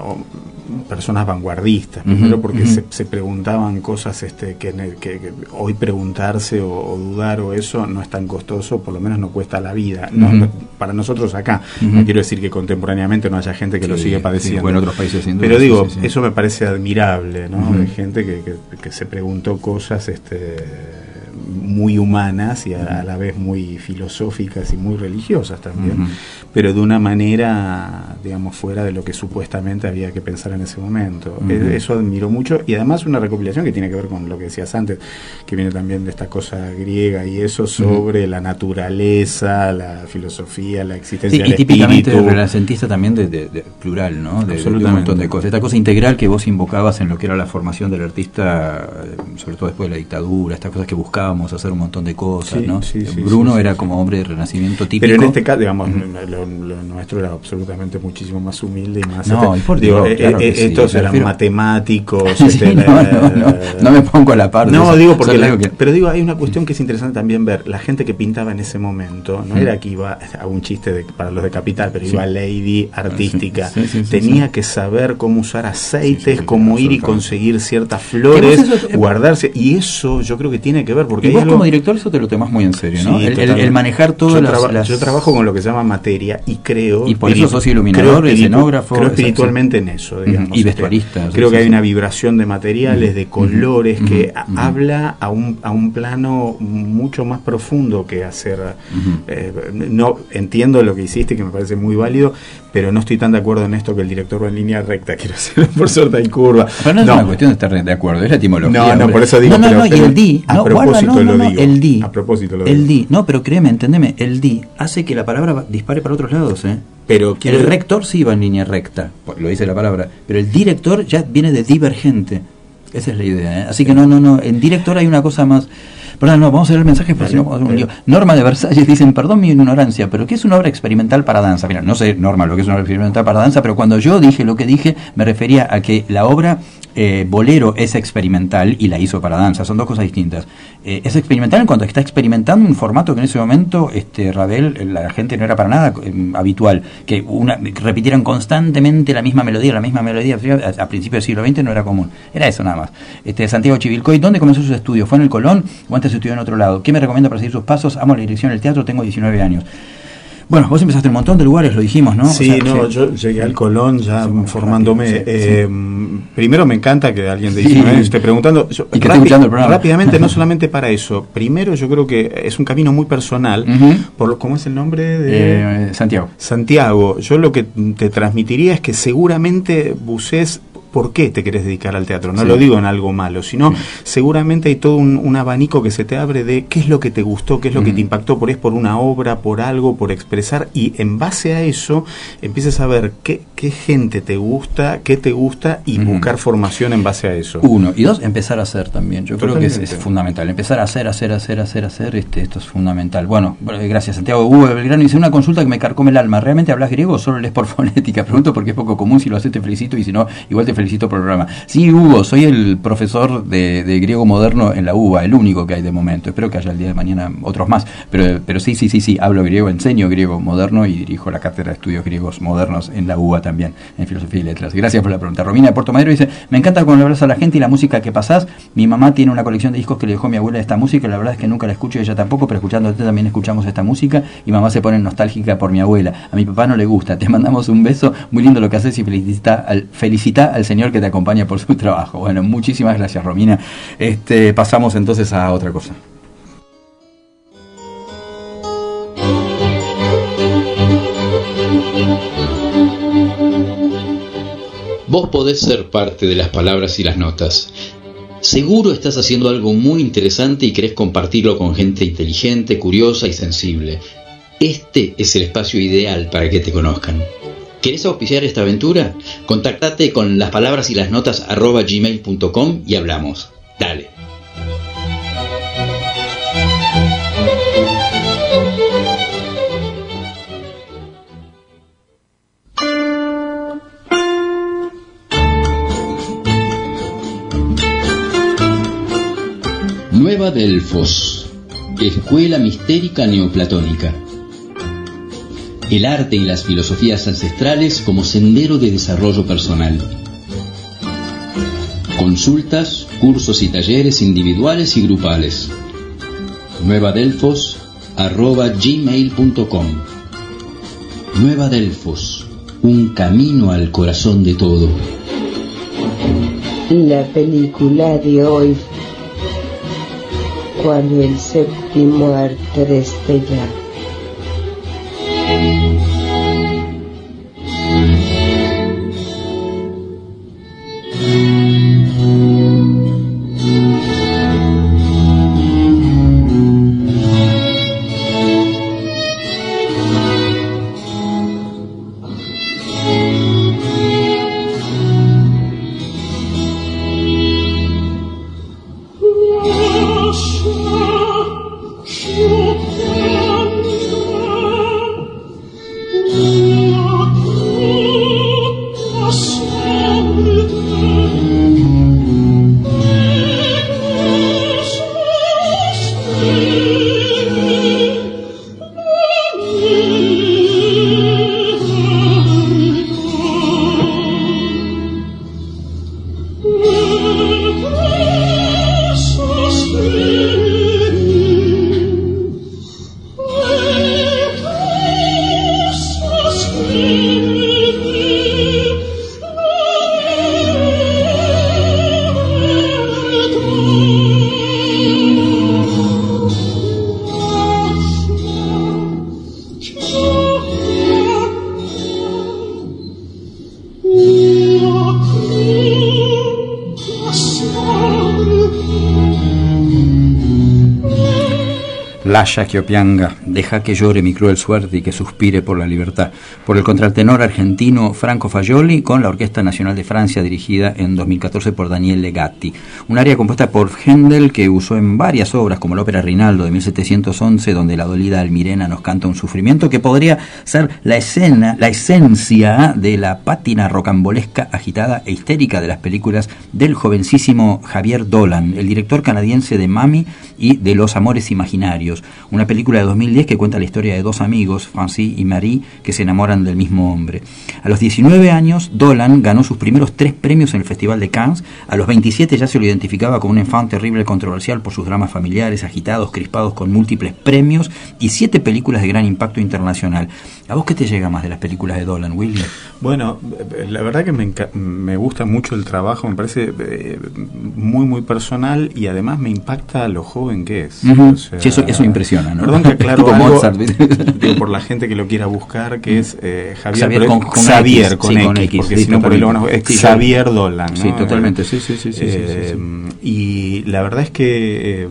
personas vanguardistas, primero porque se, preguntaban cosas este, que, que, hoy preguntarse o, dudar o eso no es tan costoso, por lo menos no cuesta la vida. para nosotros acá, no quiero decir que contemporáneamente no haya gente que lo sigue padeciendo. en otros países Pero digo, eso me parece admirable, ¿no? De gente que, que, se preguntó cosas este, muy humanas y a, la vez muy filosóficas y muy religiosas también, pero de una manera, digamos, fuera de lo que supuestamente había que pensar en ese momento. E, eso admiro mucho y además una recopilación que tiene que ver con lo que decías antes, que viene también de esta cosa griega y eso sobre la naturaleza, la filosofía, la existencia sí, y típicamente renacentista también de, plural, ¿no? De, un montón de cosas. Esta cosa integral que vos invocabas en lo que era la formación del artista, eh, sobre todo después de la dictadura, estas cosas que buscábamos hacer un montón de cosas, Sí, ¿no? sí, sí, Bruno era como hombre de renacimiento típico. Pero en este caso, digamos, lo, lo nuestro era absolutamente muchísimo más humilde y más... No, y por digo, Dios, eh, claro eh, estos eran matemáticos. Sí, este, no, la- no, no, no me pongo a la par No, eso. digo porque... La- que- Pero digo, hay una cuestión que es interesante también ver. La gente que pintaba en ese momento, no era que iba a un chiste de- para los de Capital, pero iba lady artística. Tenía que saber cómo usar aceites, cómo ir y conseguir ciertas flores, eso- guardarse. Y eso yo creo que tiene que ver porque Y vos algo- como director eso te lo tomás muy en serio, ¿no? El, el- totalmente. el manejar todas yo las, traba- las- Yo trabajo con lo que se llama materia y creo. Y por eso sos iluminador, creo escenógrafo, Creo espiritualmente en eso, digamos. y este, vestuarista, Creo que hay una vibración de materiales, de colores, Ujú, que ujú. a- habla a un, a un plano mucho más profundo que hacer. Eh, no Entiendo lo que hiciste, que me parece muy válido, pero no estoy tan de acuerdo en esto que el director va en línea recta. Quiero hacer por suerte y curva. Pero no es No. una cuestión de estar de acuerdo, es la etimología. No, no, hombre. por eso digo, No, no, pero- no, y el di. a no, propósito no, lo digo, el di. a propósito lo El digo. di. No, pero créeme, entendeme, el di hace que la palabra dispare para otros lados, ¿eh? Pero el rector sí va en línea recta, pues, lo dice la palabra, pero el director ya viene de divergente. Esa es la idea, ¿eh? Así que no, no, no, en director hay una cosa más... Perdón, no, vamos a leer el mensaje porque si no vamos a un lío. Norma de Versalles dicen, perdón mi ignorancia, pero ¿qué es una obra experimental para danza? Mira, no sé, Norma, lo que es una obra experimental para danza, pero cuando yo dije lo que dije, me refería a que la obra eh, Bolero es experimental y la hizo para danza, son dos cosas distintas. Eh, es experimental en cuanto a está experimentando un formato que en ese momento este Ravel, la gente no era para nada eh, habitual, que una, repitieran constantemente la misma melodía, la misma melodía, a, a principios del siglo XX no era común, era eso nada más. Este, Santiago Chivilcoy, ¿dónde comenzó sus estudios? ¿Fue en el Colón o antes estudió en otro lado? ¿Qué me recomienda para seguir sus pasos? Amo la dirección del teatro, tengo 19 años. Bueno, vos empezaste en un montón de lugares, lo dijimos, ¿no? Sí, O sea, no, sí. yo llegué al Colón ya Sí, formándome. rápido, eh, Primero me encanta que alguien de Sí. 19 años esté preguntando. Yo- Y que esté el. Rápidamente, no solamente para eso. Primero, yo creo que es un camino muy personal. Por lo- ¿Cómo es el nombre de Eh, Santiago. Santiago? Yo lo que te transmitiría es que seguramente bucees. ¿Por qué te querés dedicar al teatro? No Sí. lo digo en algo malo, sino seguramente hay todo un, un abanico que se te abre de qué es lo que te gustó, qué es lo que te impactó, por es por una obra, por algo, por expresar, y en base a eso empiezas a ver qué, qué gente te gusta, qué te gusta, y buscar formación en base a eso. Uno. Y dos, empezar a hacer también. Yo creo que es, fundamental. Empezar a hacer, hacer, hacer, hacer, hacer. Este, esto es fundamental. Bueno, bueno, gracias, Santiago. Hugo Belgrano dice una consulta que me carcome el alma. ¿Realmente hablas griego o solo lees por fonética? Pregunto porque es poco común. Si lo haces, te felicito. Y si no, igual te felicito Sí, Hugo, soy el profesor de, griego moderno en la UBA, el único que hay de momento. Espero que haya el día de mañana otros más. Pero, sí, sí, sí, sí. Hablo griego, enseño griego moderno y dirijo la cátedra de estudios griegos modernos en la UBA también, en filosofía y letras. Gracias por la pregunta. Romina de Puerto Madero dice: Me encanta cuando hablas a la gente y la música que pasás. Mi mamá tiene una colección de discos que le dejó mi abuela de esta música. La verdad es que nunca la escucho, ella tampoco, pero escuchándote también escuchamos esta música. Y mamá se pone nostálgica por mi abuela. A mi papá no le gusta. Te mandamos un beso. Muy lindo lo que haces y felicita al, felicita al señor que te acompaña por su trabajo. Bueno, muchísimas gracias, Romina. Este, pasamos entonces a otra cosa. Vos podés ser parte de las palabras y las notas. Seguro estás haciendo algo muy interesante y querés compartirlo con gente inteligente, curiosa y sensible. Este es el espacio ideal para que te conozcan. ¿Querés auspiciar esta aventura? Contactate con las palabras y las notas arroba gmail.com y hablamos. Dale. Nueva Delfos, Escuela Mistérica Neoplatónica. El arte y las filosofías ancestrales como sendero de desarrollo personal. Consultas, cursos y talleres individuales y grupales. Nueva Delfos, arroba gmail.com. Nueva Delfos, un camino al corazón de todo. La película de hoy. Cuando el séptimo arte destella. Laya que opianga, deja que llore mi cruel suerte y que suspire por la libertad. Por el contratenor argentino Franco Fagioli con la Orquesta Nacional de Francia dirigida en 2014 por Daniel Legatti. Un área compuesta por Händel que usó en varias obras como la ópera Rinaldo de 1711 donde la dolida Almirena nos canta un sufrimiento que podría ser la escena, la esencia de la pátina rocambolesca, agitada e histérica de las películas del jovencísimo Javier Dolan, el director canadiense de Mami y de Los Amores Imaginarios, una película de 2010 que cuenta la historia de dos amigos, Francis y Marie, que se enamoran del mismo hombre. A los 19 años, Dolan ganó sus primeros tres premios en el Festival de Cannes, a los 27 ya se lo identificaba como un enfant terrible controversial por sus dramas familiares, agitados, crispados con múltiples premios y siete películas de gran impacto internacional. ¿A vos qué te llega más de las películas de Dolan, William? Bueno, la verdad que me, me gusta mucho el trabajo, me parece eh, muy, muy personal y además me impacta lo joven que es. eso, eso impresiona, ¿no? Perdón que aclaro algo, por la gente que lo quiera buscar, que es eh, Javier, con, Xavier con, X, porque si no por ahí lo es Xavier Dolan. Sí, totalmente, sí, sí, sí. sí, eh, y la verdad es que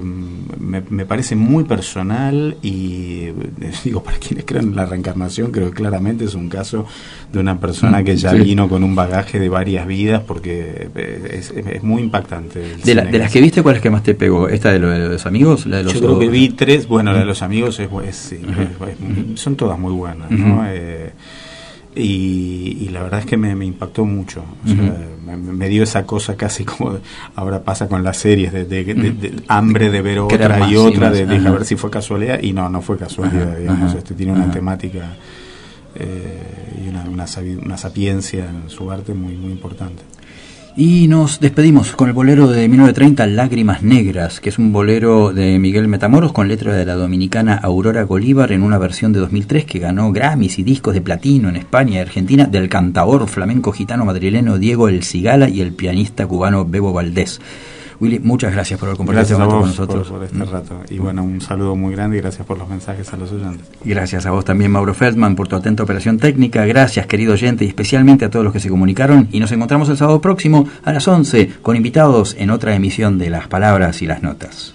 me, parece muy personal y digo, para quienes crean en la reencarnación, creo que claramente es un caso de una persona que ya vino con un bagaje de varias vidas porque eh, es, muy impactante. De, de, las que viste, ¿cuál es que más te pegó? ¿Esta de, los amigos? La de los Yo creo que vi tres, bueno, la de los amigos es, son todas muy buenas, ¿no? Eh, y, la verdad es que me, impactó mucho. me, dio esa cosa casi como ahora pasa con las series, de, hambre de ver otra y otra, de, ver si fue casualidad. Y no, no fue casualidad, digamos. Este tiene una temática eh, y una, una, una sapiencia en su arte muy, muy importante. Y nos despedimos con el bolero de 1930, Lágrimas Negras, que es un bolero de Miguel Metamoros con letra de la dominicana Aurora Bolívar en una versión de 2003 que ganó Grammys y discos de platino en España y Argentina del cantador flamenco gitano madrileño Diego El Cigala y el pianista cubano Bebo Valdés. Willy, muchas gracias por haber compartido este rato con nosotros. Por, este rato. Y bueno, un saludo muy grande y gracias por los mensajes a los oyentes. Gracias a vos también, Mauro Feldman, por tu atenta operación técnica. Gracias, querido oyente, y especialmente a todos los que se comunicaron. Y nos encontramos el sábado próximo a las 11 con invitados en otra emisión de Las Palabras y las Notas.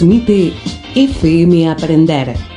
Transmite FM Aprender